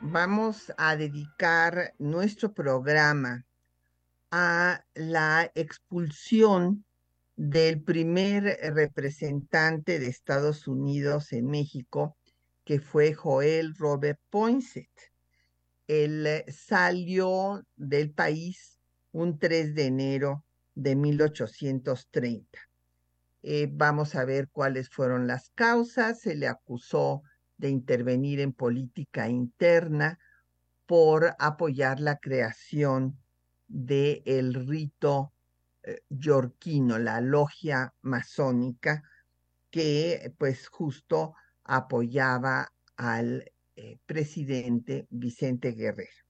vamos a dedicar nuestro programa a la expulsión del primer representante de Estados Unidos en México, que fue Joel Robert Poinsett. Él salió del país un 3 de enero de 1830. Eh, vamos a ver cuáles fueron las causas. Se le acusó de intervenir en política interna por apoyar la creación del el rito eh, yorquino, la logia masónica, que pues justo apoyaba al eh, presidente Vicente Guerrero.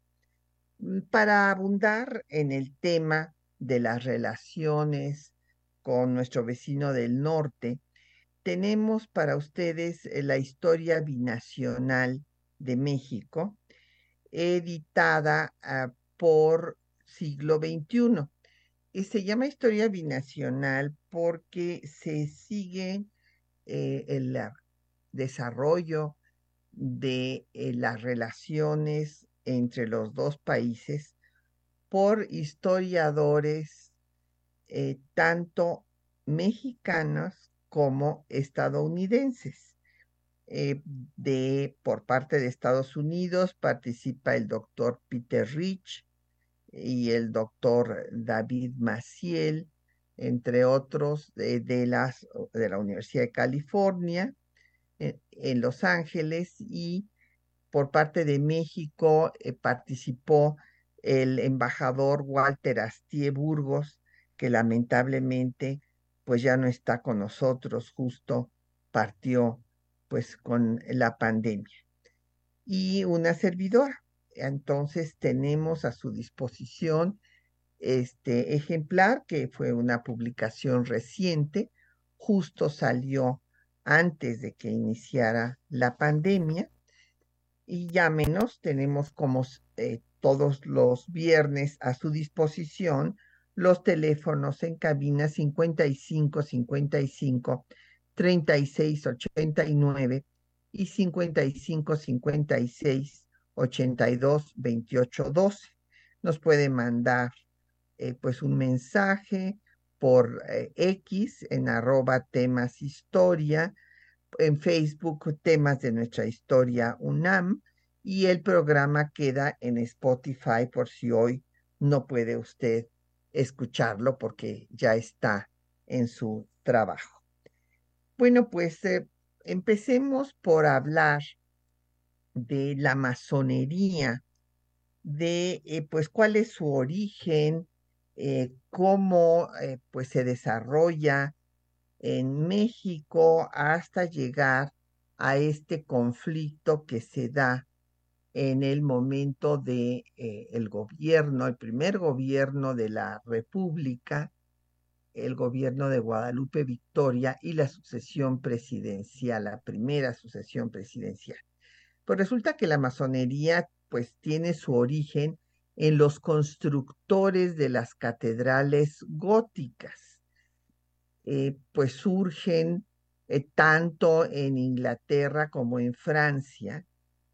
Para abundar en el tema de las relaciones con nuestro vecino del norte, tenemos para ustedes eh, la historia binacional de México, editada ah, por siglo XXI. Y se llama historia binacional porque se sigue eh, el desarrollo de eh, las relaciones entre los dos países por historiadores tanto mexicanos como estadounidenses. Eh, de, por parte de Estados Unidos participa el doctor Peter Rich y el doctor David Maciel, entre otros de, las, de la Universidad de California en, en Los Ángeles y por parte de México eh, participó el embajador Walter Astie Burgos, que lamentablemente pues ya no está con nosotros, justo partió pues con la pandemia. Y una servidora. Entonces tenemos a su disposición este ejemplar que fue una publicación reciente, justo salió antes de que iniciara la pandemia y ya menos tenemos como eh, todos los viernes a su disposición los teléfonos en cabina 55 55 36 89 y 55 56 82 28 12. Nos puede mandar eh, pues un mensaje por eh, X en arroba temas historia, en Facebook temas de nuestra historia UNAM y el programa queda en Spotify por si hoy no puede usted escucharlo porque ya está en su trabajo. Bueno, pues eh, empecemos por hablar de la masonería, de eh, pues cuál es su origen, eh, cómo pues se desarrolla en México hasta llegar a este conflicto que se da en el momento de eh, el gobierno, el primer gobierno de la República, el gobierno de Guadalupe Victoria y la sucesión presidencial, la primera sucesión presidencial. Pues resulta que la masonería pues tiene su origen en los constructores de las catedrales góticas. Eh, pues surgen eh, tanto en Inglaterra como en Francia,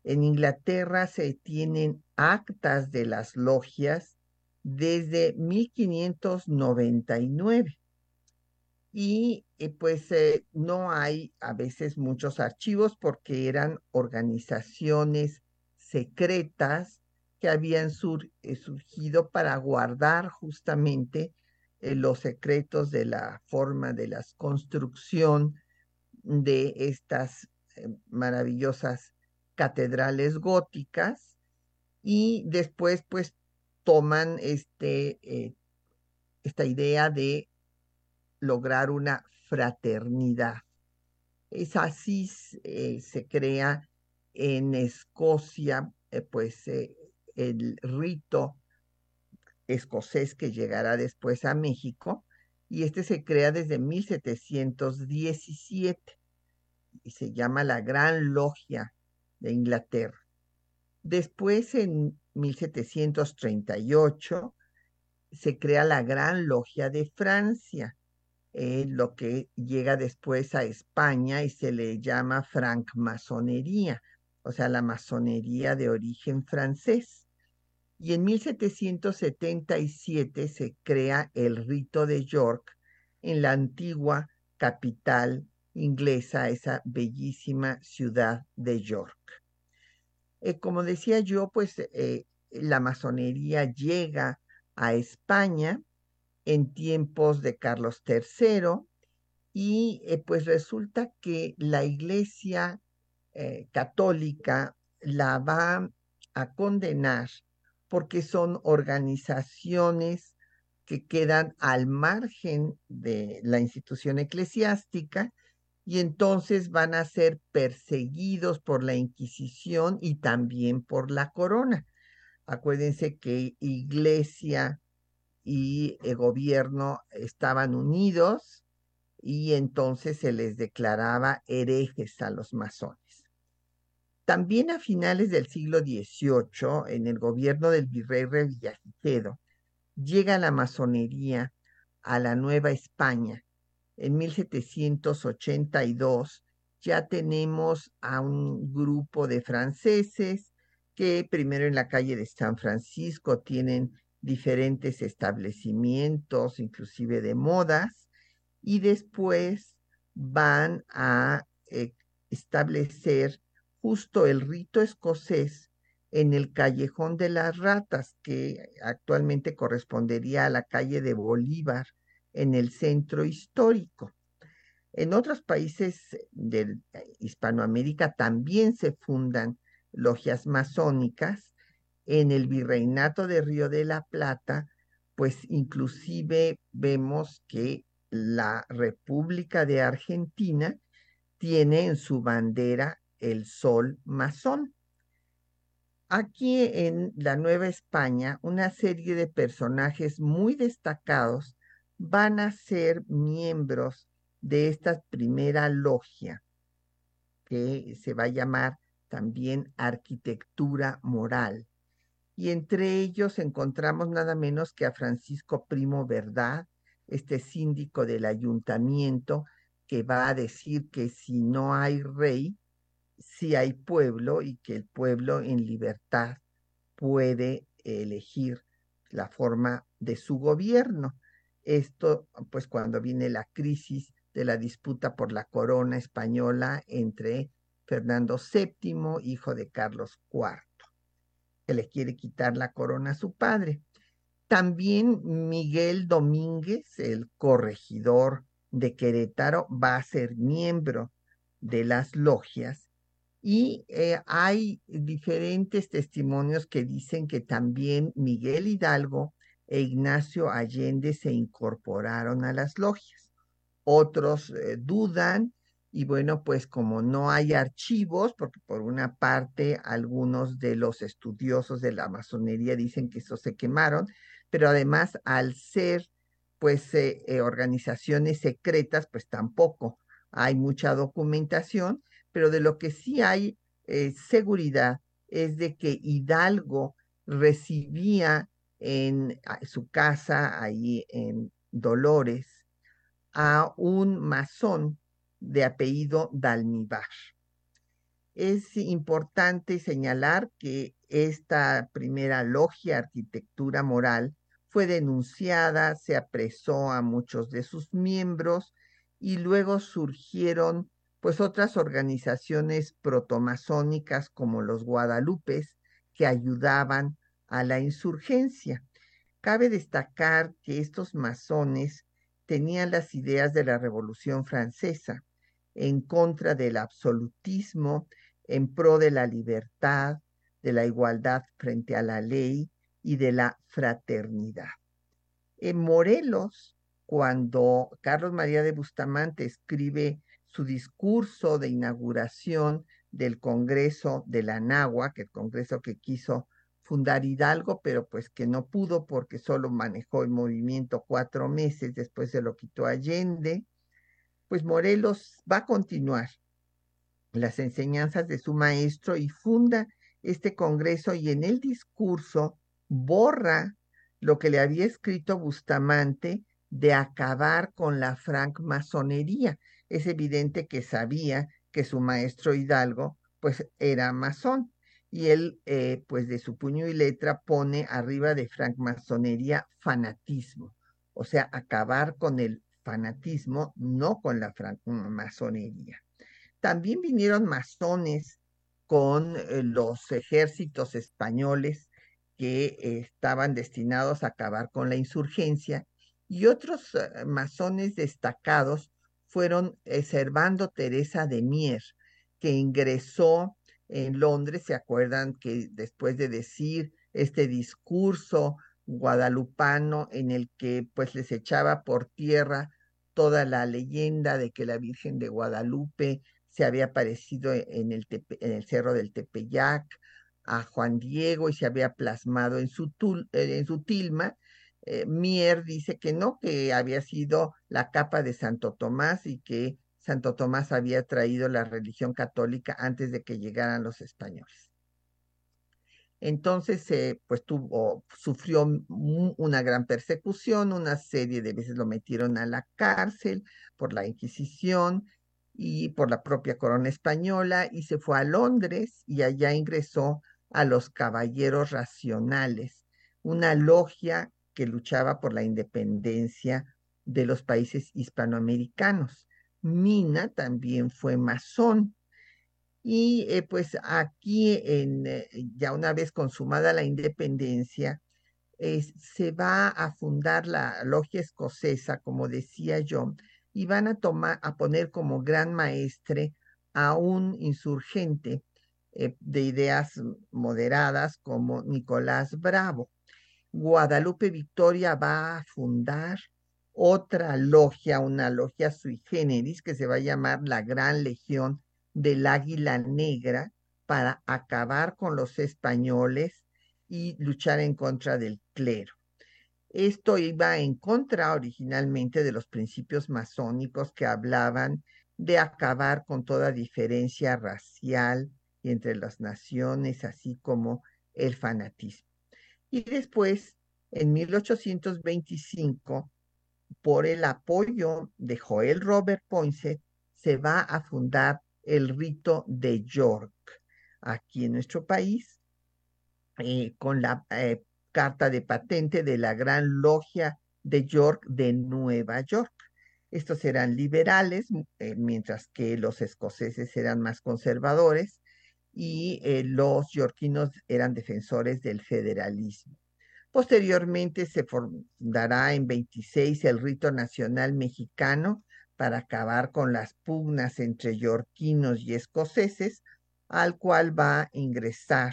en Inglaterra se tienen actas de las logias desde 1599 y eh, pues eh, no hay a veces muchos archivos porque eran organizaciones secretas que habían eh, surgido para guardar justamente los secretos de la forma de la construcción de estas maravillosas catedrales góticas y después pues toman este, eh, esta idea de lograr una fraternidad. Es así eh, se crea en Escocia eh, pues el rito escocés que llegará después a México y este se crea desde 1717 y se llama la Gran Logia de Inglaterra. Después, en 1738, se crea la Gran Logia de Francia, eh, lo que llega después a España y se le llama francmasonería, o sea, la masonería de origen francés. Y en 1777 se crea el rito de York en la antigua capital inglesa, esa bellísima ciudad de York. Eh, como decía yo, pues eh, la masonería llega a España en tiempos de Carlos III y eh, pues resulta que la iglesia católica la va a condenar porque son organizaciones que quedan al margen de la institución eclesiástica y entonces van a ser perseguidos por la Inquisición y también por la corona. Acuérdense que iglesia y el gobierno estaban unidos y entonces se les declaraba herejes a los masones. También a finales del siglo XVIII, en el gobierno del virrey Revillagigedo, llega la masonería a la Nueva España en 1782 ya tenemos a un grupo de franceses que primero en la calle de San Francisco tienen diferentes establecimientos, inclusive de modas, y después van a eh, establecer justo el rito escocés en el callejón de las ratas, que actualmente correspondería a la calle de Bolívar, en el centro histórico. En otros países de Hispanoamérica también se fundan logias masónicas. En el virreinato de Río de la Plata, pues inclusive vemos que la República de Argentina tiene en su bandera el sol masón. Aquí en la Nueva España, una serie de personajes muy destacados van a ser miembros de esta primera logia, que se va a llamar también arquitectura moral. Y entre ellos encontramos nada menos que a Francisco Primo Verdad, este síndico del ayuntamiento, que va a decir que si no hay rey, sí hay pueblo y que el pueblo en libertad puede elegir la forma de su gobierno. Esto, pues cuando viene la crisis de la disputa por la corona española entre Fernando VII, hijo de Carlos IV, que le quiere quitar la corona a su padre. También Miguel Domínguez, el corregidor de Querétaro, va a ser miembro de las logias y eh, hay diferentes testimonios que dicen que también Miguel Hidalgo e Ignacio Allende se incorporaron a las logias. Otros eh, dudan y bueno, pues como no hay archivos, porque por una parte algunos de los estudiosos de la masonería dicen que eso se quemaron, pero además al ser pues eh, eh, organizaciones secretas, pues tampoco hay mucha documentación, pero de lo que sí hay seguridad es de que Hidalgo recibía en su casa, ahí en Dolores, a un masón de apellido Dalmibar. Es importante señalar que esta primera logia arquitectura moral fue denunciada, se apresó a muchos de sus miembros y luego surgieron pues otras organizaciones protomasónicas como los guadalupes que ayudaban a la insurgencia. Cabe destacar que estos masones tenían las ideas de la Revolución Francesa en contra del absolutismo, en pro de la libertad, de la igualdad frente a la ley y de la fraternidad. En Morelos, cuando Carlos María de Bustamante escribe su discurso de inauguración del Congreso de la que el Congreso que quiso fundar Hidalgo, pero pues que no pudo porque solo manejó el movimiento cuatro meses, después se lo quitó Allende, pues Morelos va a continuar las enseñanzas de su maestro y funda este Congreso y en el discurso borra lo que le había escrito Bustamante de acabar con la francmasonería. Es evidente que sabía que su maestro Hidalgo pues era masón y él eh, pues de su puño y letra pone arriba de francmasonería fanatismo, o sea, acabar con el fanatismo, no con la francmasonería. También vinieron masones con eh, los ejércitos españoles que estaban destinados a acabar con la insurgencia y otros eh, masones destacados fueron Servando Teresa de Mier, que ingresó en Londres, se acuerdan que después de decir este discurso guadalupano en el que pues les echaba por tierra toda la leyenda de que la Virgen de Guadalupe se había aparecido e-, en el, en el cerro del Tepeyac a Juan Diego y se había plasmado en su, eh, en su tilma, eh, Mier dice que no, que había sido la capa de Santo Tomás y que Santo Tomás había traído la religión católica antes de que llegaran los españoles. Entonces, eh, pues tuvo, sufrió una gran persecución, una serie de veces lo metieron a la cárcel por la Inquisición y por la propia corona española y se fue a Londres y allá ingresó a los Caballeros Racionales, una logia que luchaba por la independencia de los países hispanoamericanos. Mina también fue masón. Y eh, pues aquí, en, eh, ya una vez consumada la independencia, se va a fundar la logia escocesa, como decía yo, y van a, tomar, a poner como gran maestre a un insurgente eh, de ideas moderadas como Nicolás Bravo. Guadalupe Victoria va a fundar otra logia, una logia sui generis que se va a llamar la Gran Legión del Águila Negra para acabar con los españoles y luchar en contra del clero. Esto iba en contra originalmente de los principios masónicos que hablaban de acabar con toda diferencia racial, entre las naciones, así como el fanatismo. Y después, en 1825, por el apoyo de Joel Robert Poinsett, se va a fundar el rito de York aquí en nuestro país, eh, con la eh, carta de patente de la Gran Logia de York de Nueva York. Estos eran liberales, eh, mientras que los escoceses eran más conservadores, y los yorquinos eran defensores del federalismo. Posteriormente se fundará en 26 el rito nacional mexicano para acabar con las pugnas entre yorquinos y escoceses, al cual va a ingresar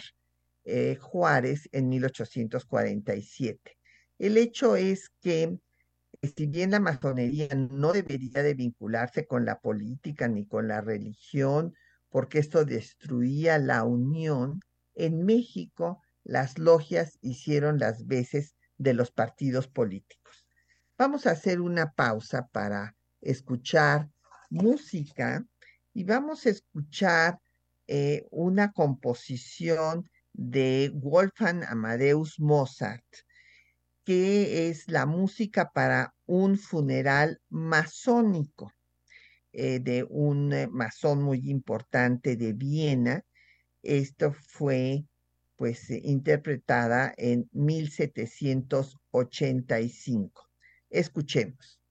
eh, Juárez en 1847. El hecho es que si bien la masonería no debería de vincularse con la política ni con la religión, porque esto destruía la unión, en México las logias hicieron las veces de los partidos políticos. Vamos a hacer una pausa para escuchar música y vamos a escuchar eh, una composición de Wolfgang Amadeus Mozart, que es la música para un funeral masónico. Eh, de un eh, masón muy importante de Viena. Esto fue pues interpretada en 1785. Escuchemos.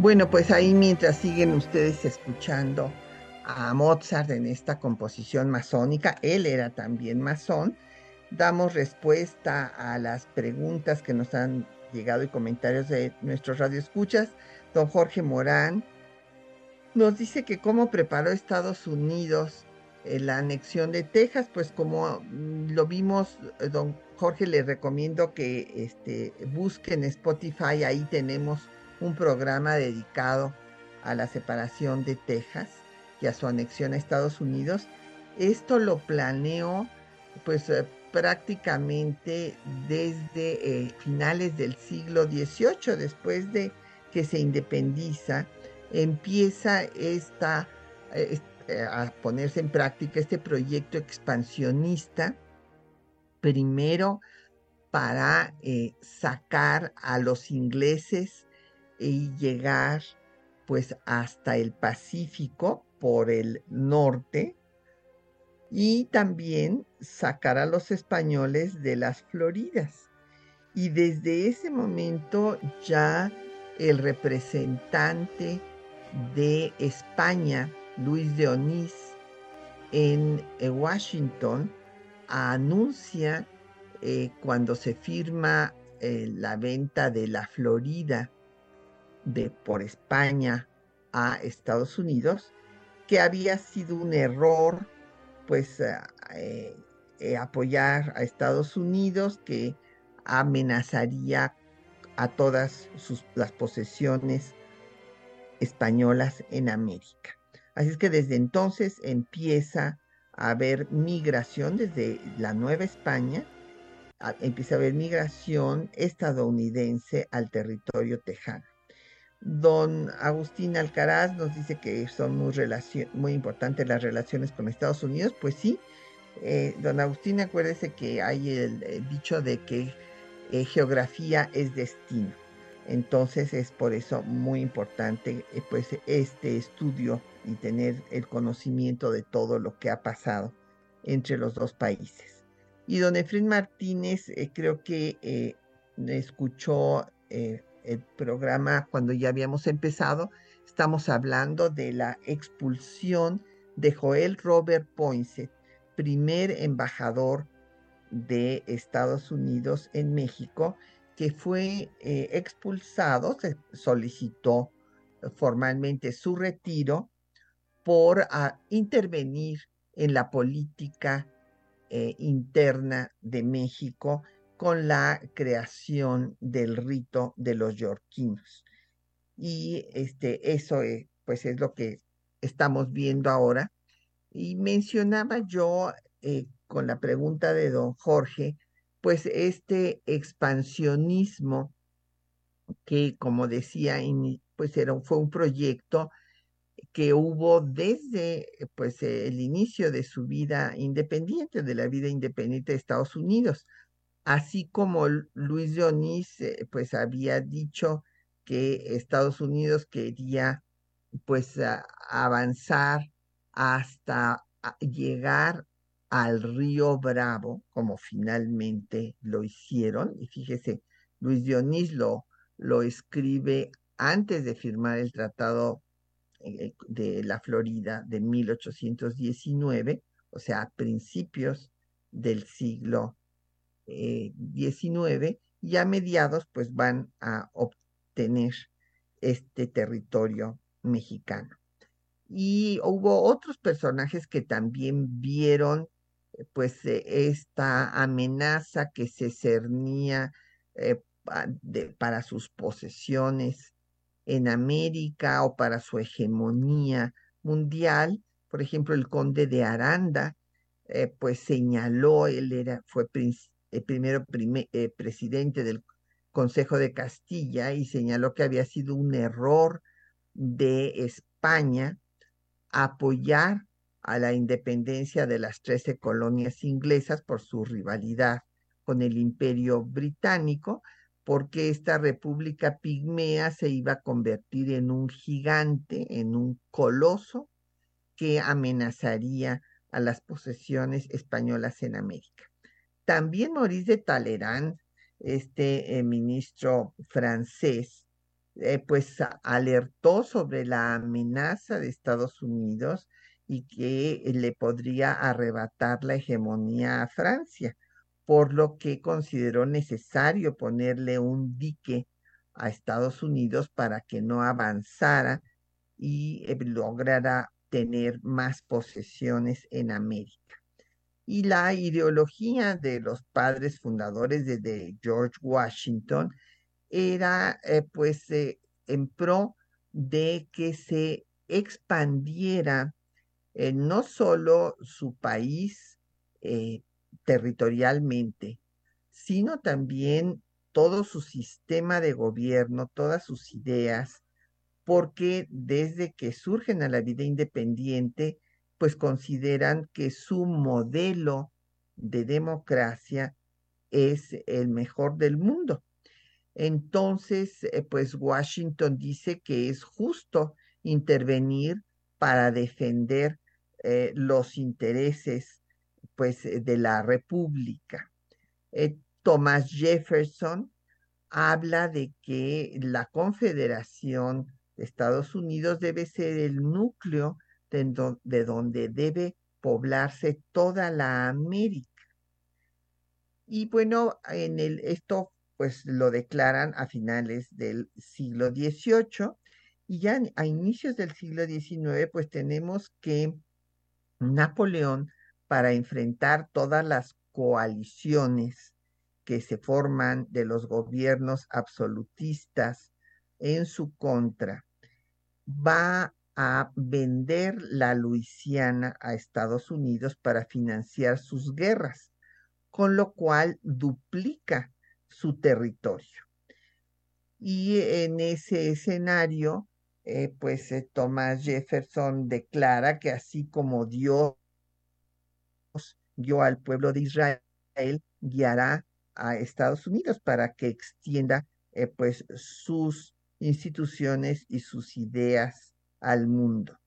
Bueno, pues ahí mientras siguen ustedes escuchando a Mozart en esta composición masónica, él era también masón, damos respuesta a las preguntas que nos han llegado y comentarios de nuestros radioescuchas. Don Jorge Morán nos dice que cómo preparó Estados Unidos la anexión de Texas, pues como mm, lo vimos, eh, don Jorge, le recomiendo que este, busquen Spotify, ahí tenemos un programa dedicado a la separación de Texas y a su anexión a Estados Unidos. Esto lo planeó pues eh, prácticamente desde eh, finales del siglo XVIII, después de que se independiza, empieza esta, eh, a ponerse en práctica este proyecto expansionista, primero para sacar a los ingleses y llegar pues hasta el Pacífico por el norte y también sacar a los españoles de las Floridas. Y desde ese momento ya el representante de España Luis de Onís en eh, Washington anuncia eh, cuando se firma eh, la venta de la Florida de, por España a Estados Unidos, que había sido un error, pues, apoyar a Estados Unidos, que amenazaría a todas las posesiones españolas en América. Así es que desde entonces empieza a haber migración desde la Nueva España, empieza a haber migración estadounidense al territorio tejano. Don Agustín Alcaraz nos dice que son muy, muy importantes las relaciones con Estados Unidos. Pues sí, eh, don Agustín, acuérdese que hay el, dicho de que eh, geografía es destino. Entonces es por eso muy importante eh, pues este estudio y tener el conocimiento de todo lo que ha pasado entre los dos países. Y don Efren Martínez creo que escuchó el programa cuando ya habíamos empezado. Estamos hablando de la expulsión de Joel Robert Poinsett, primer embajador de Estados Unidos en México, que fue eh, expulsado, se solicitó formalmente su retiro por ah, intervenir en la política eh, interna de México con la creación del rito de los yorquinos. Y este, eso es, pues es lo que estamos viendo ahora. Y mencionaba yo eh, con la pregunta de don Jorge, pues este expansionismo que, como decía, pues era, fue un proyecto que hubo desde pues el inicio de su vida independiente, de la vida independiente de Estados Unidos, así como Luis eh, pues había dicho que Estados Unidos quería pues avanzar hasta llegar al río Bravo, como finalmente lo hicieron. Y fíjese, Luis Dionís lo, lo escribe antes de firmar el Tratado eh, de la Florida de 1819, o sea, a principios del siglo Eh, y a mediados pues van a obtener este territorio mexicano. Y hubo otros personajes que también vieron pues eh, esta amenaza que se cernía eh, para sus posesiones en América o para su hegemonía mundial. Por ejemplo, el conde de Aranda, eh, pues señaló, él era, fue el primero presidente del Consejo de Castilla y señaló que había sido un error de España apoyar a la independencia de las trece colonias inglesas por su rivalidad con el imperio británico, porque esta república pigmea se iba a convertir en un gigante, en un coloso que amenazaría a las posesiones españolas en América. También Maurice de Talleyrand, este eh, ministro francés, eh, pues alertó sobre la amenaza de Estados Unidos y que le podría arrebatar la hegemonía a Francia, por lo que consideró necesario ponerle un dique a Estados Unidos para que no avanzara y eh, lograra tener más posesiones en América. Y la ideología de los padres fundadores de, George Washington era eh, pues eh, en pro de que se expandiera no solo su país territorialmente, sino también todo su sistema de gobierno, todas sus ideas, porque desde que surgen a la vida independiente, pues consideran que su modelo de democracia es el mejor del mundo. Entonces, eh, pues Washington dice que es justo intervenir para defender eh, los intereses pues de la república. Eh, Thomas Jefferson habla de que la Confederación de Estados Unidos debe ser el núcleo de, donde debe poblarse toda la América. Y bueno, en el, esto pues lo declaran a finales del siglo XVIII y ya a inicios del siglo XIX pues tenemos que Napoleón para enfrentar todas las coaliciones que se forman de los gobiernos absolutistas en su contra, va a vender la Luisiana a Estados Unidos para financiar sus guerras, con lo cual duplica su territorio. Y en ese escenario, eh, pues eh, Thomas Jefferson declara que así como Dios dio al pueblo de Israel, guiará a Estados Unidos para que extienda eh, pues sus instituciones y sus ideas al mundo.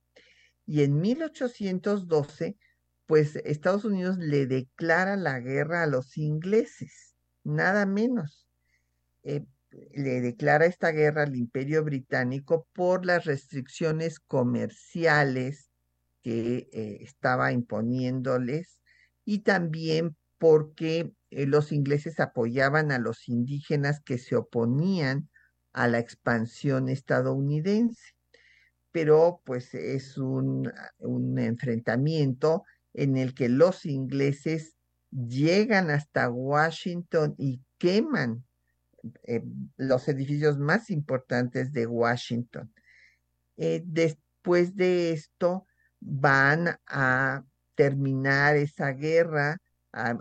Y en 1812, pues Estados Unidos le declara la guerra a los ingleses, nada menos. Eh, le declara esta guerra al imperio británico por las restricciones comerciales que eh, estaba imponiéndoles y también porque eh, los ingleses apoyaban a los indígenas que se oponían a la expansión estadounidense. Pero pues es un, enfrentamiento en el que los ingleses llegan hasta Washington y queman eh, los edificios más importantes de Washington. Eh, después de esto van a terminar esa guerra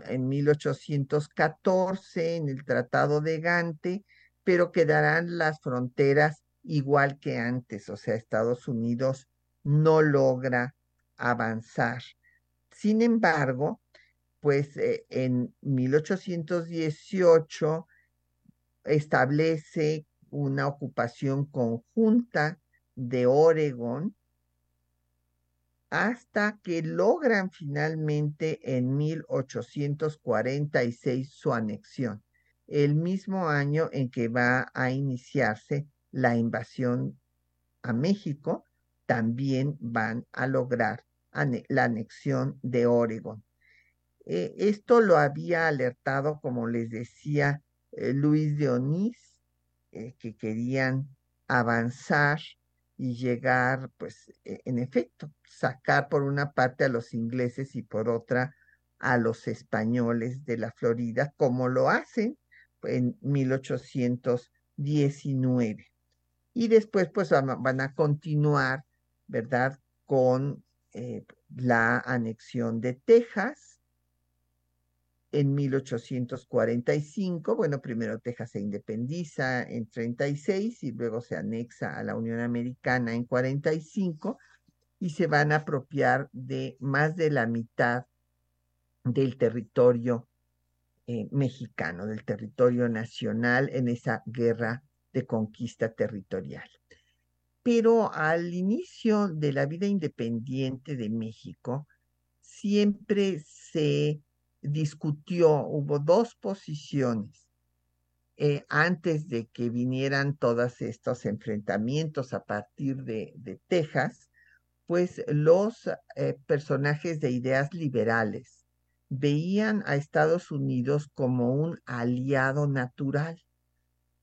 en 1814 en el Tratado de Gante, pero quedarán las fronteras igual que antes, o sea, Estados Unidos no logra avanzar. Sin embargo, pues eh, en 1818 establece una ocupación conjunta de Oregón hasta que logran finalmente en 1846 su anexión el mismo año en que va a iniciarse la invasión a México, también van a lograr la anexión de Oregon. Eh, esto lo había alertado, como les decía, eh, Luis de Onís, eh, que querían avanzar y llegar, pues, e, en efecto, sacar por una parte a los ingleses y por otra a los españoles de la Florida, como lo hacen en 1819. Y después pues van a continuar, ¿verdad? Con eh, la anexión de Texas en 1845. Bueno, primero Texas se independiza en 36 y luego se anexa a la Unión Americana en 45 y se van a apropiar de más de la mitad del territorio eh, mexicano, del territorio nacional en esa guerra de conquista territorial. Pero al inicio de la vida independiente de México, siempre se discutió, hubo dos posiciones eh, antes de que vinieran todos estos enfrentamientos a partir de, Texas, pues los eh, personajes de ideas liberales veían a Estados Unidos como un aliado natural,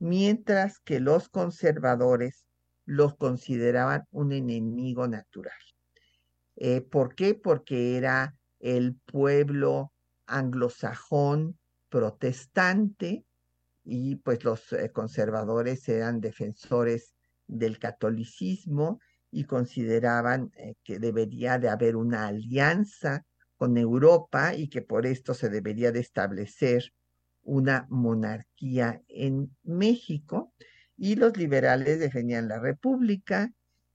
mientras que los conservadores los consideraban un enemigo natural. Eh, ¿Por qué? Porque era el pueblo anglosajón protestante y pues los eh, conservadores eran defensores del catolicismo y consideraban eh, que debería de haber una alianza con Europa y que por esto se debería de establecer una monarquía en México y los liberales defendían la república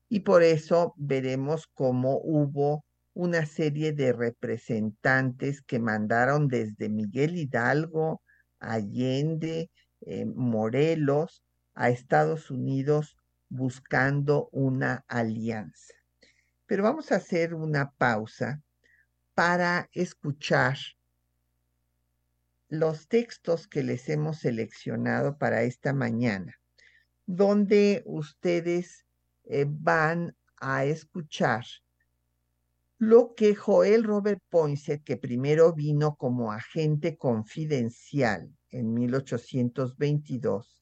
y por eso veremos cómo hubo una serie de representantes que mandaron desde Miguel Hidalgo, Allende, eh, Morelos a Estados Unidos buscando una alianza. Pero vamos a hacer una pausa para escuchar los textos que les hemos seleccionado para esta mañana, donde ustedes eh, van a escuchar lo que Joel Robert Poinsett, que primero vino como agente confidencial en 1822,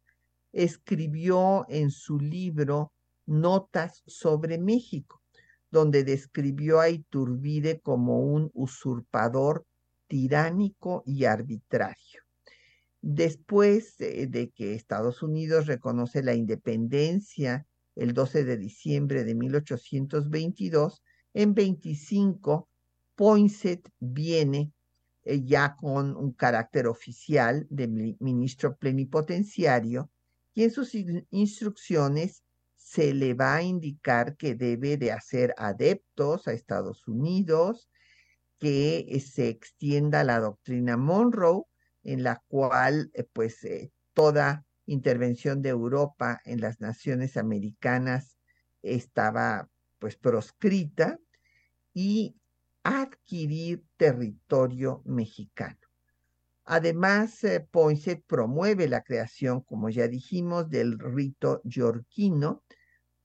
escribió en su libro Notas sobre México, donde describió a Iturbide como un usurpador tiránico y arbitrario. Después de que Estados Unidos reconoce la independencia el 12 de diciembre de 1822, en 25, Poinsett viene eh, ya con un carácter oficial de ministro plenipotenciario y en sus instrucciones se le va a indicar que debe de hacer adeptos a Estados Unidos, que eh, se extienda la doctrina Monroe, en la cual eh, pues toda intervención de Europa en las naciones americanas estaba pues proscrita y adquirir territorio mexicano. Además, eh, promueve la creación, como ya dijimos, del rito yorquino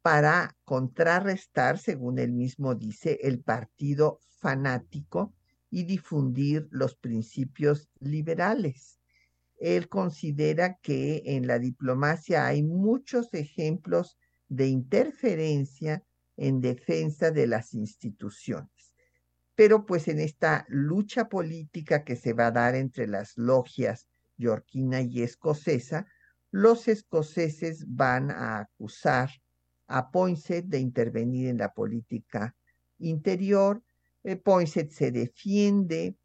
para contrarrestar, según él mismo dice, el partido fanático y difundir los principios liberales. Él considera que en la diplomacia hay muchos ejemplos de interferencia en defensa de las instituciones. Pero pues en esta lucha política que se va a dar entre las logias yorquina y escocesa, los escoceses van a acusar a Poinsett de intervenir en la política interior. Eh, Poinsett se defiende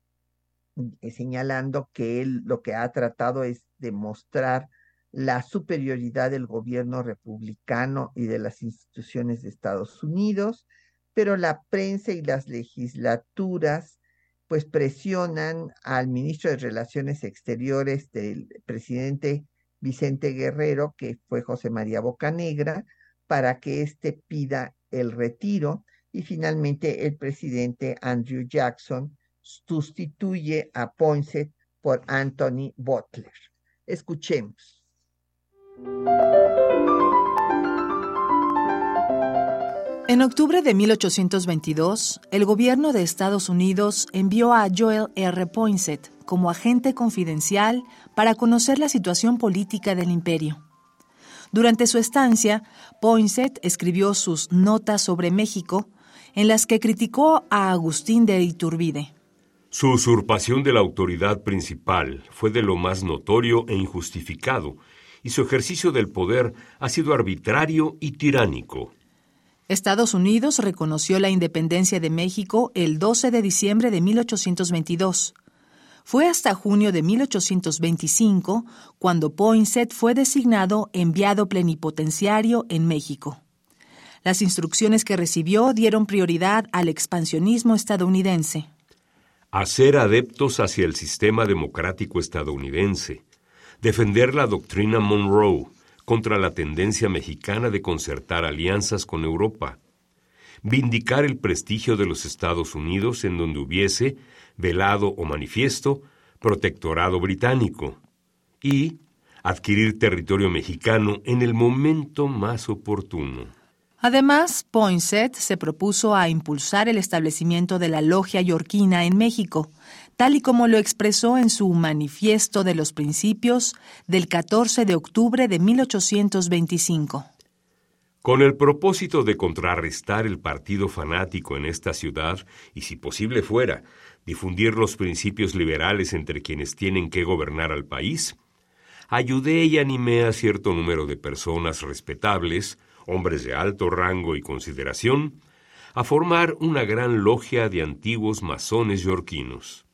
eh, señalando que él lo que ha tratado es demostrar la superioridad del gobierno republicano y de las instituciones de Estados Unidos, pero la prensa y las legislaturas pues presionan al ministro de Relaciones Exteriores del presidente Vicente Guerrero, que fue José María Bocanegra, para que éste pida el retiro y finalmente el presidente Andrew Jackson sustituye a Poinsett por Anthony Butler. Escuchemos. En octubre de 1822, el gobierno de Estados Unidos envió a Joel R. Poinsett como agente confidencial para conocer la situación política del imperio. Durante su estancia, Poinsett escribió sus Notas sobre México, en las que criticó a Agustín de Iturbide. Su usurpación de la autoridad principal fue de lo más notorio e injustificado, y su ejercicio del poder ha sido arbitrario y tiránico. Estados Unidos reconoció la independencia de México el 12 de diciembre de 1822. Fue hasta junio de 1825 cuando Poinsett fue designado enviado plenipotenciario en México. Las instrucciones que recibió dieron prioridad al expansionismo estadounidense. Hacer adeptos hacia el sistema democrático estadounidense, defender la doctrina Monroe contra la tendencia mexicana de concertar alianzas con Europa, vindicar el prestigio de los Estados Unidos en donde hubiese, velado o manifiesto, protectorado británico, y adquirir territorio mexicano en el momento más oportuno. Además, Poinsett se propuso a impulsar el establecimiento de la logia yorquina en México, tal y como lo expresó en su Manifiesto de los Principios del 14 de octubre de 1825. Con el propósito de contrarrestar el partido fanático en esta ciudad y, si posible fuera, difundir los principios liberales entre quienes tienen que gobernar al país, ayudé y animé a cierto número de personas respetables, hombres de alto rango y consideración, a formar una gran logia de antiguos masones yorquinos.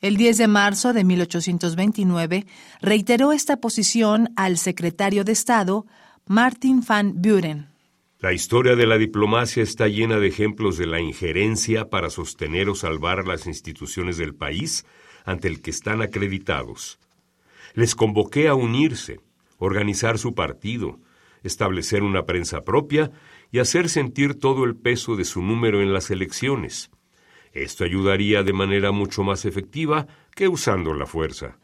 El 10 de marzo de 1829 reiteró esta posición al secretario de Estado, Martin van Buren. La historia de la diplomacia está llena de ejemplos de la injerencia para sostener o salvar las instituciones del país ante el que están acreditados. Les convoqué a unirse, organizar su partido, establecer una prensa propia y hacer sentir todo el peso de su número en las elecciones. Esto ayudaría de manera mucho más efectiva que usando la fuerza.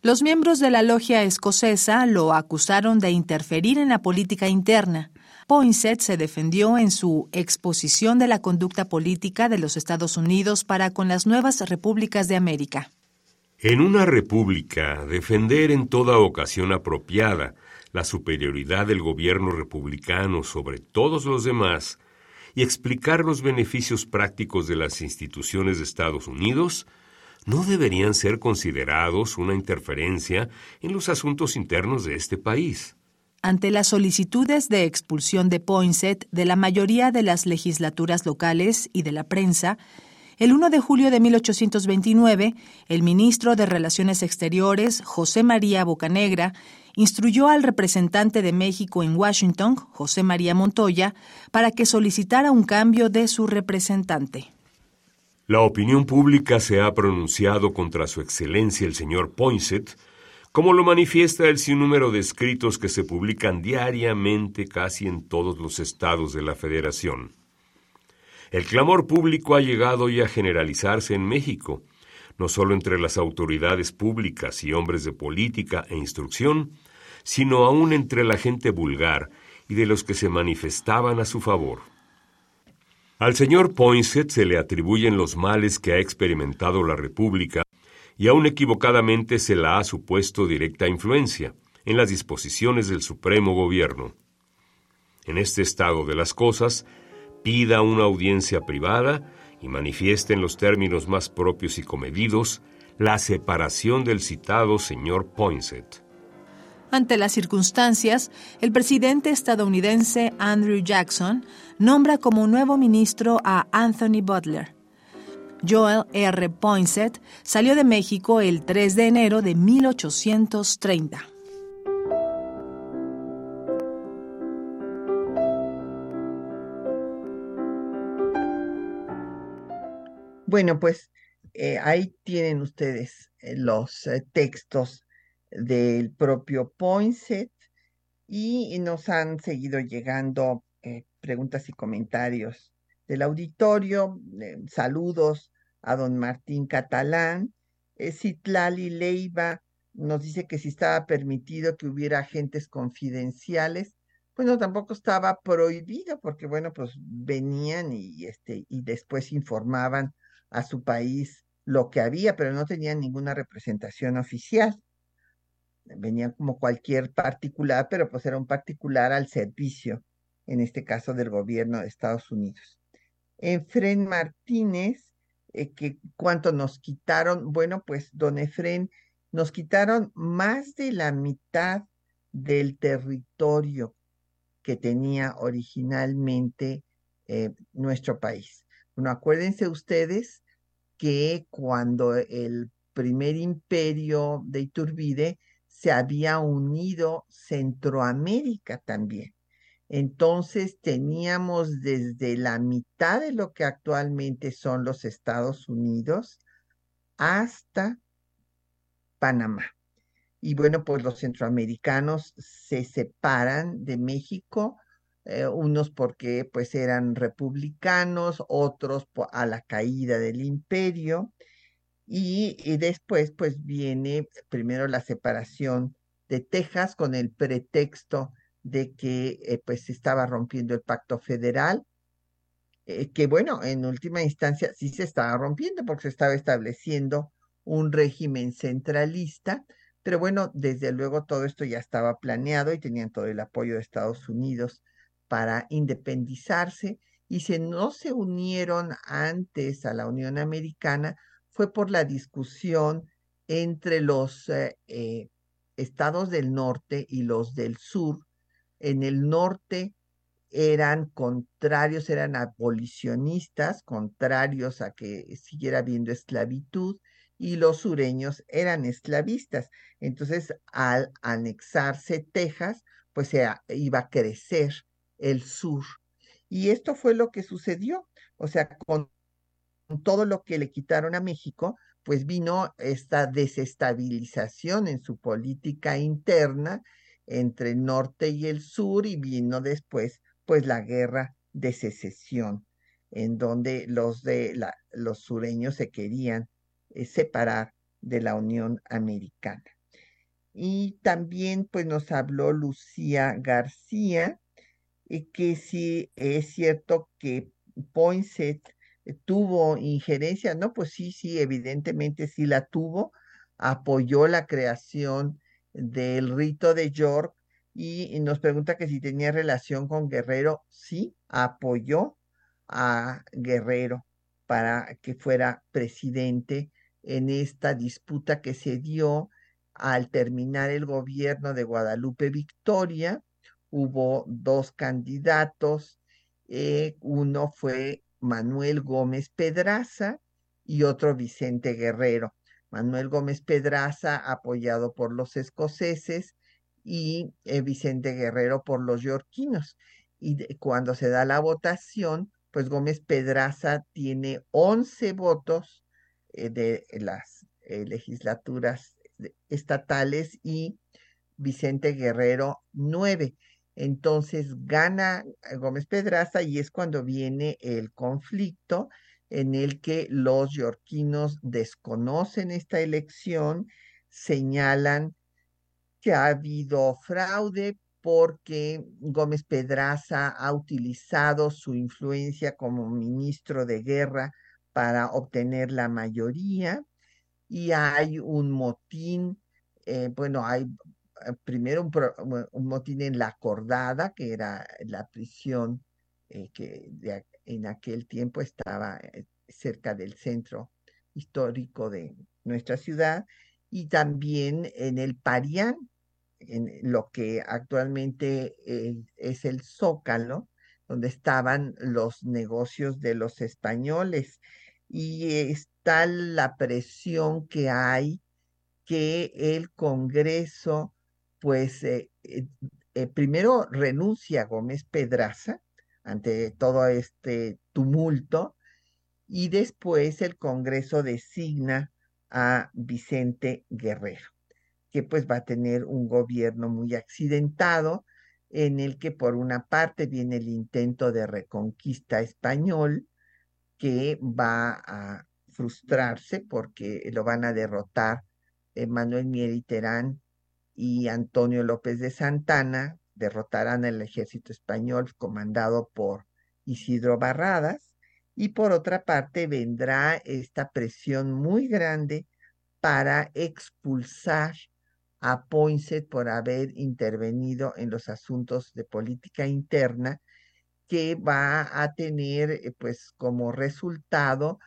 Los miembros de la logia escocesa lo acusaron de interferir en la política interna. Poinsett se defendió en su exposición de la conducta política de los Estados Unidos para con las nuevas repúblicas de América. En una república, defender en toda ocasión apropiada la superioridad del gobierno republicano sobre todos los demás y explicar los beneficios prácticos de las instituciones de Estados Unidos, no deberían ser considerados una interferencia en los asuntos internos de este país. Ante las solicitudes de expulsión de Poinsett de la mayoría de las legislaturas locales y de la prensa, el 1 de julio de 1829, el ministro de Relaciones Exteriores, José María Bocanegra, instruyó al representante de México en Washington, José María Montoya, para que solicitara un cambio de su representante. La opinión pública se ha pronunciado contra su excelencia el señor Poinsett, como lo manifiesta el sinnúmero de escritos que se publican diariamente casi en todos los estados de la Federación. El clamor público ha llegado ya a generalizarse en México, no solo entre las autoridades públicas y hombres de política e instrucción, sino aún entre la gente vulgar y de los que se manifestaban a su favor. Al señor Poinsett se le atribuyen los males que ha experimentado la República y aún equivocadamente se la ha supuesto directa influencia en las disposiciones del Supremo Gobierno. En este estado de las cosas, pida una audiencia privada y manifieste en los términos más propios y comedidos la separación del citado señor Poinsett. Ante las circunstancias, el presidente estadounidense Andrew Jackson nombra como nuevo ministro a Anthony Butler. Joel R. Poinsett salió de México el 3 de enero de 1830. Bueno, pues eh, ahí tienen ustedes eh, los eh, textos del propio Poinsett y nos han seguido llegando preguntas y comentarios del auditorio. saludos a don Martín Catalán. Citlali Leiva nos dice que si estaba permitido que hubiera agentes confidenciales, bueno, tampoco estaba prohibido porque, bueno, pues venían y, este, y después informaban a su país lo que había, pero no tenían ninguna representación oficial. Venían como cualquier particular, pero pues era un particular al servicio, en este caso del gobierno de Estados Unidos. Efren Martínez, eh, que cuánto nos quitaron, bueno, pues don Efren, nos quitaron más de la mitad del territorio que tenía originalmente eh, nuestro país. Bueno, acuérdense ustedes que cuando el primer imperio de Iturbide se había unido Centroamérica también. Entonces teníamos desde la mitad de lo que actualmente son los Estados Unidos hasta Panamá. Y bueno, pues los centroamericanos se separan de México eh, unos porque pues eran republicanos, otros a la caída del imperio, y, después pues viene primero la separación de Texas con el pretexto de que eh, pues se estaba rompiendo el pacto federal, eh, que bueno, en última instancia sí se estaba rompiendo porque se estaba estableciendo un régimen centralista, pero bueno, desde luego todo esto ya estaba planeado y tenían todo el apoyo de Estados Unidos para independizarse y si no se unieron antes a la Unión Americana fue por la discusión entre los eh, eh, estados del norte y los del sur. En el norte eran contrarios, eran abolicionistas, contrarios a que siguiera habiendo esclavitud, y los sureños eran esclavistas. Entonces, al anexarse Texas, pues se iba a crecer el sur. Y esto fue lo que sucedió. O sea, con todo lo que le quitaron a México, pues vino esta desestabilización en su política interna entre el norte y el sur y vino después pues la guerra de secesión en donde los de los sureños se querían eh, separar de la Unión Americana. Y también pues nos habló Lucía García, eh, que sí es cierto que Poinsett tuvo injerencia, no, pues sí, sí, evidentemente sí la tuvo, apoyó la creación del rito de York y, nos pregunta que si tenía relación con Guerrero, sí, apoyó a Guerrero para que fuera presidente en esta disputa que se dio al terminar el gobierno de Guadalupe Victoria. Hubo dos candidatos, eh, uno fue Manuel Gómez Pedraza y otro Vicente Guerrero. Manuel Gómez Pedraza apoyado por los escoceses y eh, Vicente Guerrero por los yorquinos. Y cuando se da la votación, pues Gómez Pedraza tiene 11 votos eh, de las eh, legislaturas estatales y Vicente Guerrero 9. Entonces gana Gómez Pedraza y es cuando viene el conflicto en el que los yorquinos desconocen esta elección, señalan que ha habido fraude porque Gómez Pedraza ha utilizado su influencia como ministro de guerra para obtener la mayoría y hay un motín, eh, bueno, hay eh, primero un, motín en La Cordada, que era la prisión eh, que en aquel tiempo estaba eh, cerca del centro histórico de nuestra ciudad, y también en el Parián, en lo que actualmente es el Zócalo, donde estaban los negocios de los españoles. Y está la presión que hay que el Congreso pues eh, eh, eh, primero renuncia Gómez Pedraza ante todo este tumulto y después el Congreso designa a Vicente Guerrero, que pues va a tener un gobierno muy accidentado en el que por una parte viene el intento de reconquista español que va a frustrarse porque lo van a derrotar Manuel Mier y Terán y Antonio López de Santana derrotarán al ejército español comandado por Isidro Barradas y por otra parte vendrá esta presión muy grande para expulsar a Poinsett por haber intervenido en los asuntos de política interna que va a tener eh, pues como resultado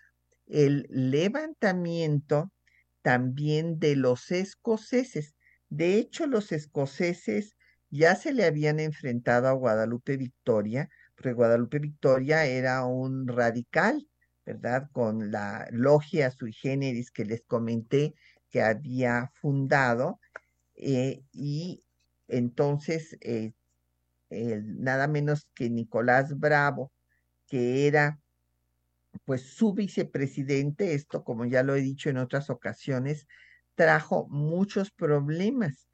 el levantamiento también de los escoceses de hecho, los escoceses ya se le habían enfrentado a Guadalupe Victoria, porque Guadalupe Victoria era un radical, ¿verdad? Con la logia sui generis que les comenté que había fundado, eh, y entonces eh, nada menos que Nicolás Bravo, que era pues su vicepresidente, esto como ya lo he dicho en otras ocasiones, trajo muchos problemas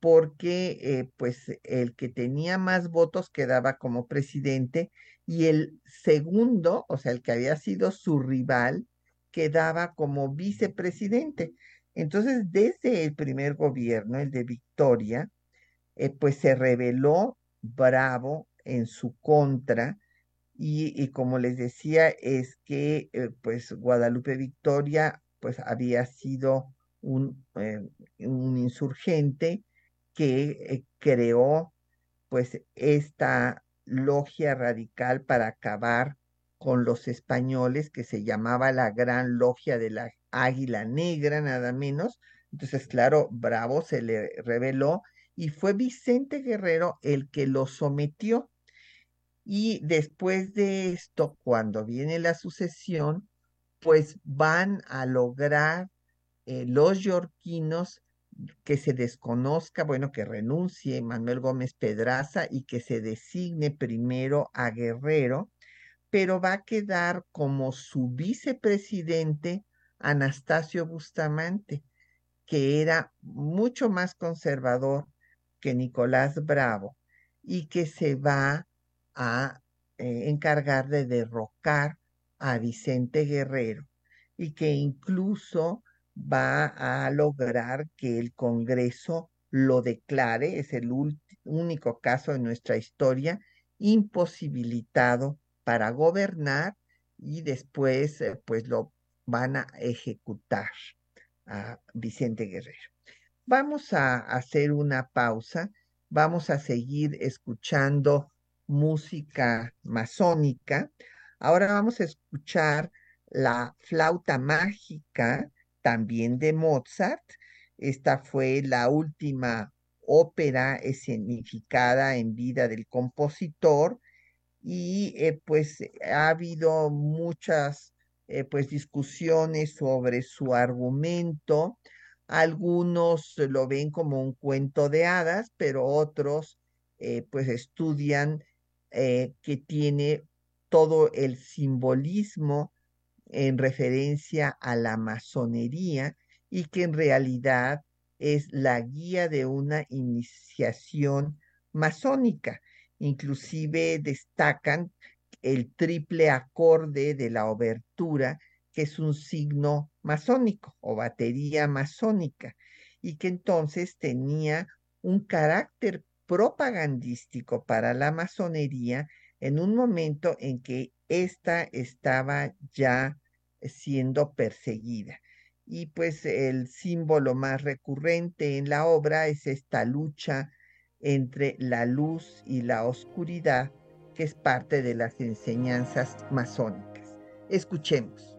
porque eh, pues el que tenía más votos quedaba como presidente y el segundo, o sea, el que había sido su rival, quedaba como vicepresidente. Entonces, desde el primer gobierno, el de Victoria, eh, pues se rebeló Bravo en su contra y, como les decía, es que eh, pues Guadalupe Victoria pues había sido un, eh, un insurgente que creó pues esta logia radical para acabar con los españoles que se llamaba la Gran Logia de la Águila Negra, nada menos. Entonces, claro, Bravo se le reveló y fue Vicente Guerrero el que lo sometió. Y después de esto, cuando viene la sucesión, pues van a lograr eh, los yorquinos que se desconozca, bueno, que renuncie Manuel Gómez Pedraza y que se designe primero a Guerrero, pero va a quedar como su vicepresidente Anastasio Bustamante, que era mucho más conservador que Nicolás Bravo y que se va a eh, encargar de derrocar a Vicente Guerrero y que incluso va a lograr que el Congreso lo declare, es el único caso en nuestra historia, imposibilitado para gobernar y después eh, pues lo van a ejecutar a Vicente Guerrero. Vamos a hacer una pausa, vamos a seguir escuchando música masónica. Ahora vamos a escuchar la flauta mágica también de Mozart. Esta fue la última ópera escenificada en vida del compositor y eh, pues ha habido muchas eh, pues discusiones sobre su argumento. Algunos lo ven como un cuento de hadas, pero otros eh, pues estudian que tiene todo el simbolismo en referencia a la masonería y que en realidad es la guía de una iniciación masónica. Inclusive destacan el triple acorde de la obertura, que es un signo masónico o batería masónica, y que entonces tenía un carácter propagandístico para la masonería en un momento en que ésta estaba ya siendo perseguida. Y pues el símbolo más recurrente en la obra es esta lucha entre la luz y la oscuridad, que es parte de las enseñanzas masónicas. Escuchemos.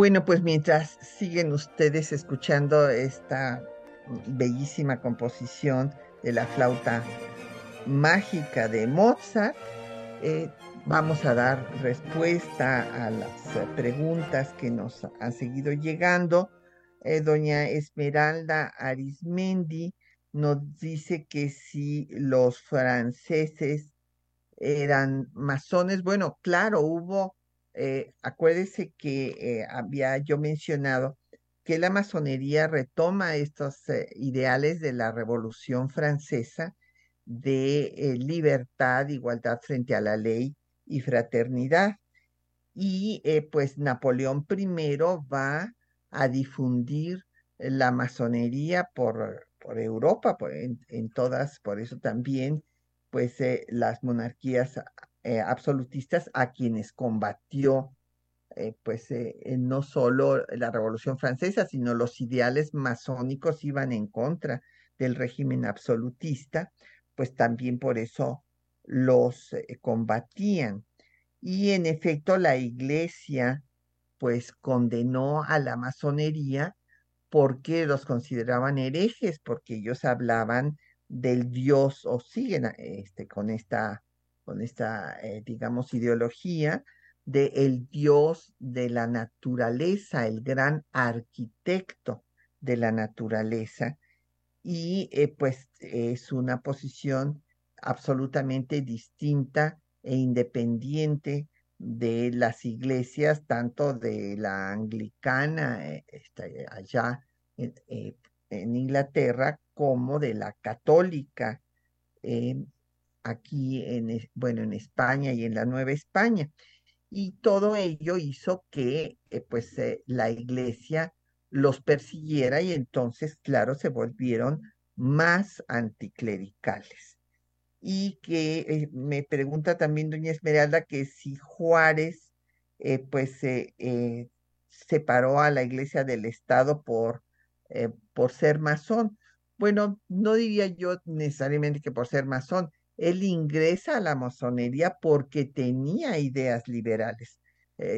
Bueno, pues mientras siguen ustedes escuchando esta bellísima composición de la flauta mágica de Mozart, eh, vamos a dar respuesta a las eh, preguntas que nos han seguido llegando. Eh, doña Esmeralda Arismendi nos dice que si los franceses eran masones, bueno, claro, hubo, eh, acuérdese que había yo mencionado que la masonería retoma estos ideales de la Revolución Francesa de libertad, igualdad frente a la ley y fraternidad. Y eh, pues Napoleón I va a difundir la masonería por, por Europa, en, todas, por eso también, pues eh, las monarquías eh, absolutistas a quienes combatió, pues no solo la Revolución Francesa, sino los ideales masónicos iban en contra del régimen absolutista, pues también por eso los eh, combatían. Y en efecto la iglesia pues condenó a la masonería porque los consideraban herejes, porque ellos hablaban del Dios o siguen este, con esta, con esta eh, digamos, ideología de el Dios de la naturaleza, el gran arquitecto de la naturaleza. Y eh, pues es una posición absolutamente distinta e independiente de las iglesias, tanto de la anglicana eh, este, allá eh, en, Inglaterra como de la católica aquí en, bueno, en España y en la Nueva España. Y todo ello hizo que eh, pues la iglesia los persiguiera y entonces, claro, se volvieron más anticlericales y que eh, me pregunta también doña Esmeralda que si Juárez eh, pues eh, separó a la iglesia del Estado por, por ser masón. Bueno, no diría yo necesariamente que por ser masón. Él ingresa a la masonería porque tenía ideas liberales.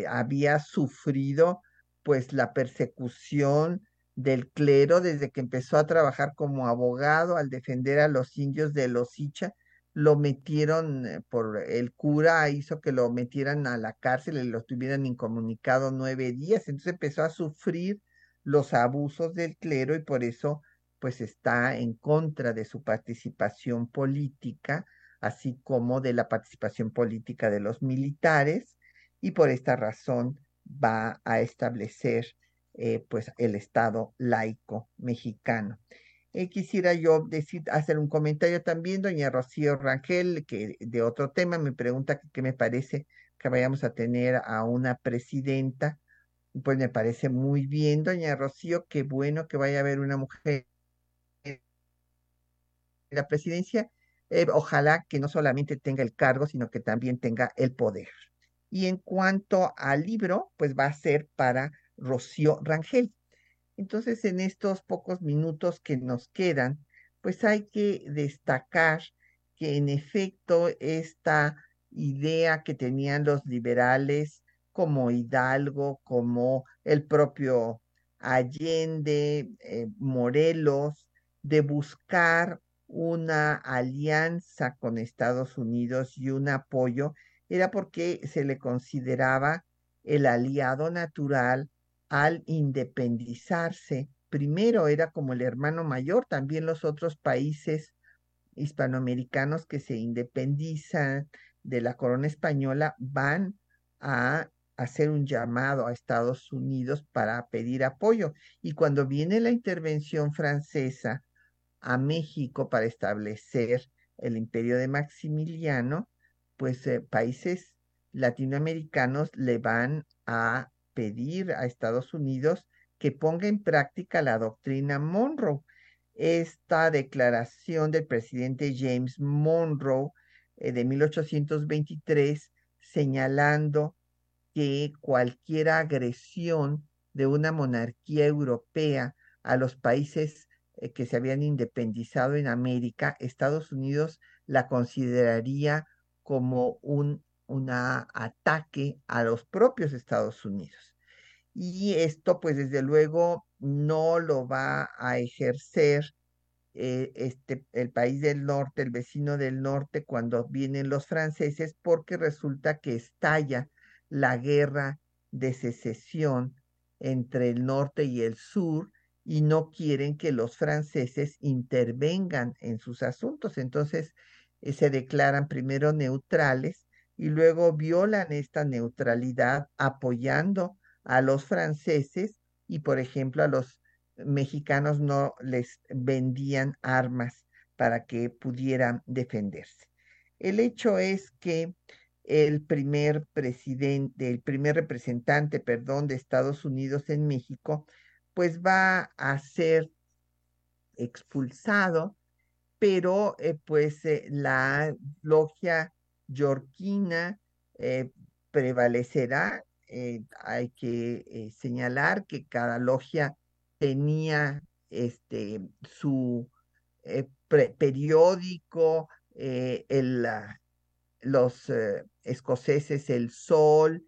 había sufrido pues la persecución del clero desde que empezó a trabajar como abogado al defender a los indios de los Icha lo metieron eh, por el cura, hizo que lo metieran a la cárcel y lo tuvieran incomunicado nueve días. Entonces empezó a sufrir los abusos del clero y por eso pues está en contra de su participación política, así como de la participación política de los militares y por esta razón va a establecer eh, pues el Estado laico mexicano. Eh, quisiera yo decir, hacer un comentario también, doña Rocío Rangel, que de otro tema me pregunta qué me parece que vayamos a tener a una presidenta. Pues me parece muy bien, doña Rocío, qué bueno que vaya a haber una mujer la presidencia. Eh, ojalá que no solamente tenga el cargo, sino que también tenga el poder. Y en cuanto al libro, pues va a ser para Rocío Rangel. Entonces, en estos pocos minutos que nos quedan, pues hay que destacar que en efecto esta idea que tenían los liberales como Hidalgo, como el propio Allende, eh, Morelos, de buscar una alianza con Estados Unidos y un apoyo, era porque se le consideraba el aliado natural al independizarse, primero era como el hermano mayor, también los otros países hispanoamericanos que se independizan de la corona española van a hacer un llamado a Estados Unidos para pedir apoyo. Y cuando viene la intervención francesa a México para establecer el imperio de Maximiliano, pues eh, países latinoamericanos le van a pedir a Estados Unidos que ponga en práctica la doctrina Monroe. Esta declaración del presidente James Monroe eh, de 1823 señalando que cualquier agresión de una monarquía europea a los países eh, que se habían independizado en América, Estados Unidos la consideraría como un ataque a los propios Estados Unidos. Y esto, pues desde luego, no lo va a ejercer eh, este, el país del norte, el vecino del norte, cuando vienen los franceses, porque resulta que estalla la guerra de secesión entre el norte y el sur y no quieren que los franceses intervengan en sus asuntos. Entonces eh, se declaran primero neutrales y luego violan esta neutralidad apoyando a los franceses y, por ejemplo, a los mexicanos no les vendían armas para que pudieran defenderse. El hecho es que el primer presidente, el primer representante, perdón, de Estados Unidos en México, pues va a ser expulsado, pero eh, pues eh, la logia yorquina eh, prevalecerá. hay que señalar que cada logia tenía este, su periódico, el, los escoceses El Sol,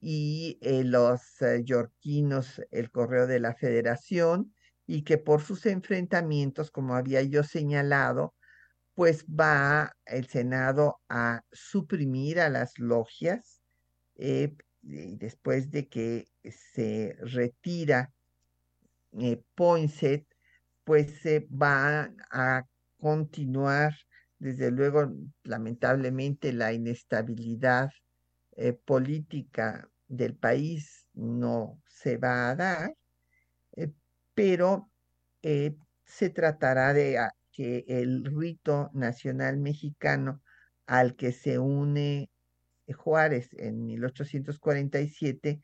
y eh, los eh, yorquinos el correo de la federación y que por sus enfrentamientos, como había yo señalado, pues va el Senado a suprimir a las logias eh, después de que se retira Poinsett, pues se va a continuar, desde luego, lamentablemente, la inestabilidad eh, política del país no se va a dar, eh, pero eh, se tratará de que el rito nacional mexicano al que se une Juárez en 1847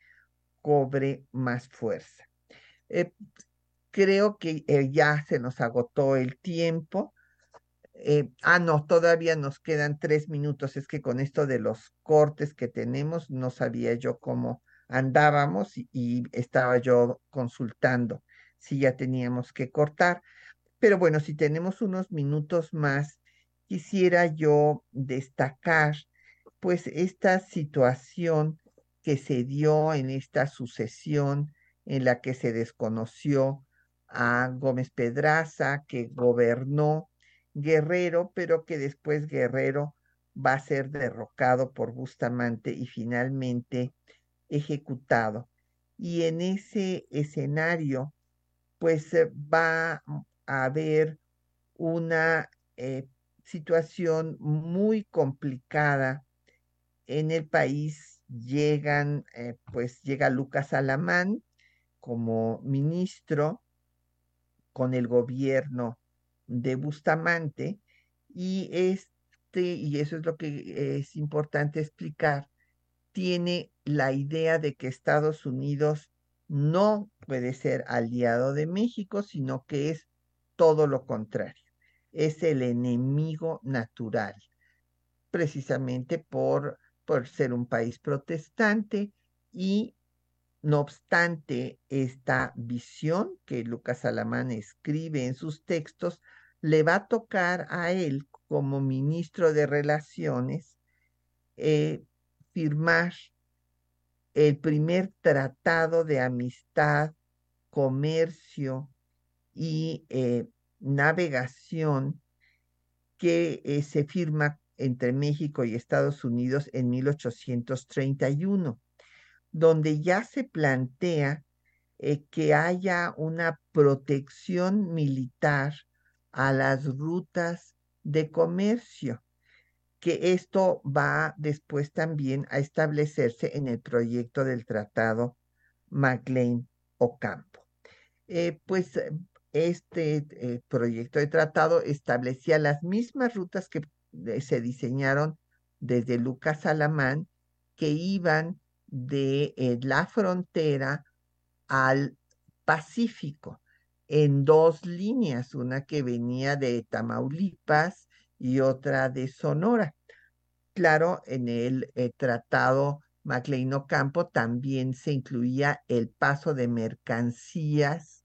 cobre más fuerza. creo que ya se nos agotó el tiempo. Eh, ah, no, todavía nos quedan tres minutos. Es que con esto de los cortes que tenemos, no sabía yo cómo andábamos y, y estaba yo consultando si ya teníamos que cortar. Pero bueno, si tenemos unos minutos más, quisiera yo destacar pues esta situación que se dio en esta sucesión en la que se desconoció a Gómez Pedraza, que gobernó Guerrero, pero que después Guerrero va a ser derrocado por Bustamante y finalmente ejecutado. Y en ese escenario, pues eh, va a haber una eh, situación muy complicada en el país. Llegan, eh, pues llega Lucas Alamán como ministro con el gobierno de Bustamante y este, y eso es lo que es importante explicar, tiene la idea de que Estados Unidos no puede ser aliado de México, sino que es todo lo contrario. Es el enemigo natural, precisamente por, por ser un país protestante y no obstante esta visión que Lucas Alamán escribe en sus textos, le va a tocar a él como ministro de Relaciones eh, firmar el primer tratado de amistad, comercio y eh, navegación que eh, se firma entre México y Estados Unidos en 1831 donde ya se plantea eh, que haya una protección militar a las rutas de comercio, que esto va después también a establecerse en el proyecto del Tratado MacLean Ocampo. Eh, pues este eh, proyecto de tratado establecía las mismas rutas que se diseñaron desde Lucas Alamán, que iban de eh, la frontera al Pacífico en dos líneas, una que venía de Tamaulipas y otra de Sonora. Claro, en el eh, tratado Macleino Campo también se incluía el paso de mercancías,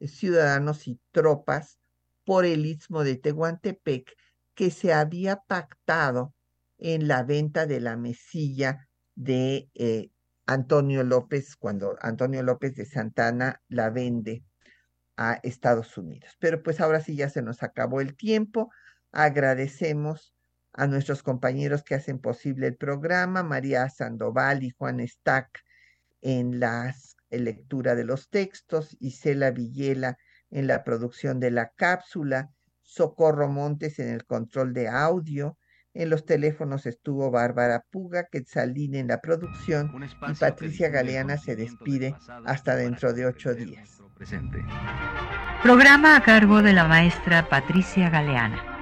ciudadanos y tropas por el istmo de Tehuantepec que se había pactado en la venta de la mesilla de eh, Antonio López, cuando Antonio López de Santana la vende a Estados Unidos. Pero pues ahora sí ya se nos acabó el tiempo. Agradecemos a nuestros compañeros que hacen posible el programa, María Sandoval y Juan Stack en la lectura de los textos, Isela Villela en la producción de la cápsula, Socorro Montes en el control de audio, en los teléfonos estuvo Bárbara Puga, Quetzalín en la producción y Patricia Galeana se despide hasta dentro de ocho días. Programa a cargo de la maestra Patricia Galeana.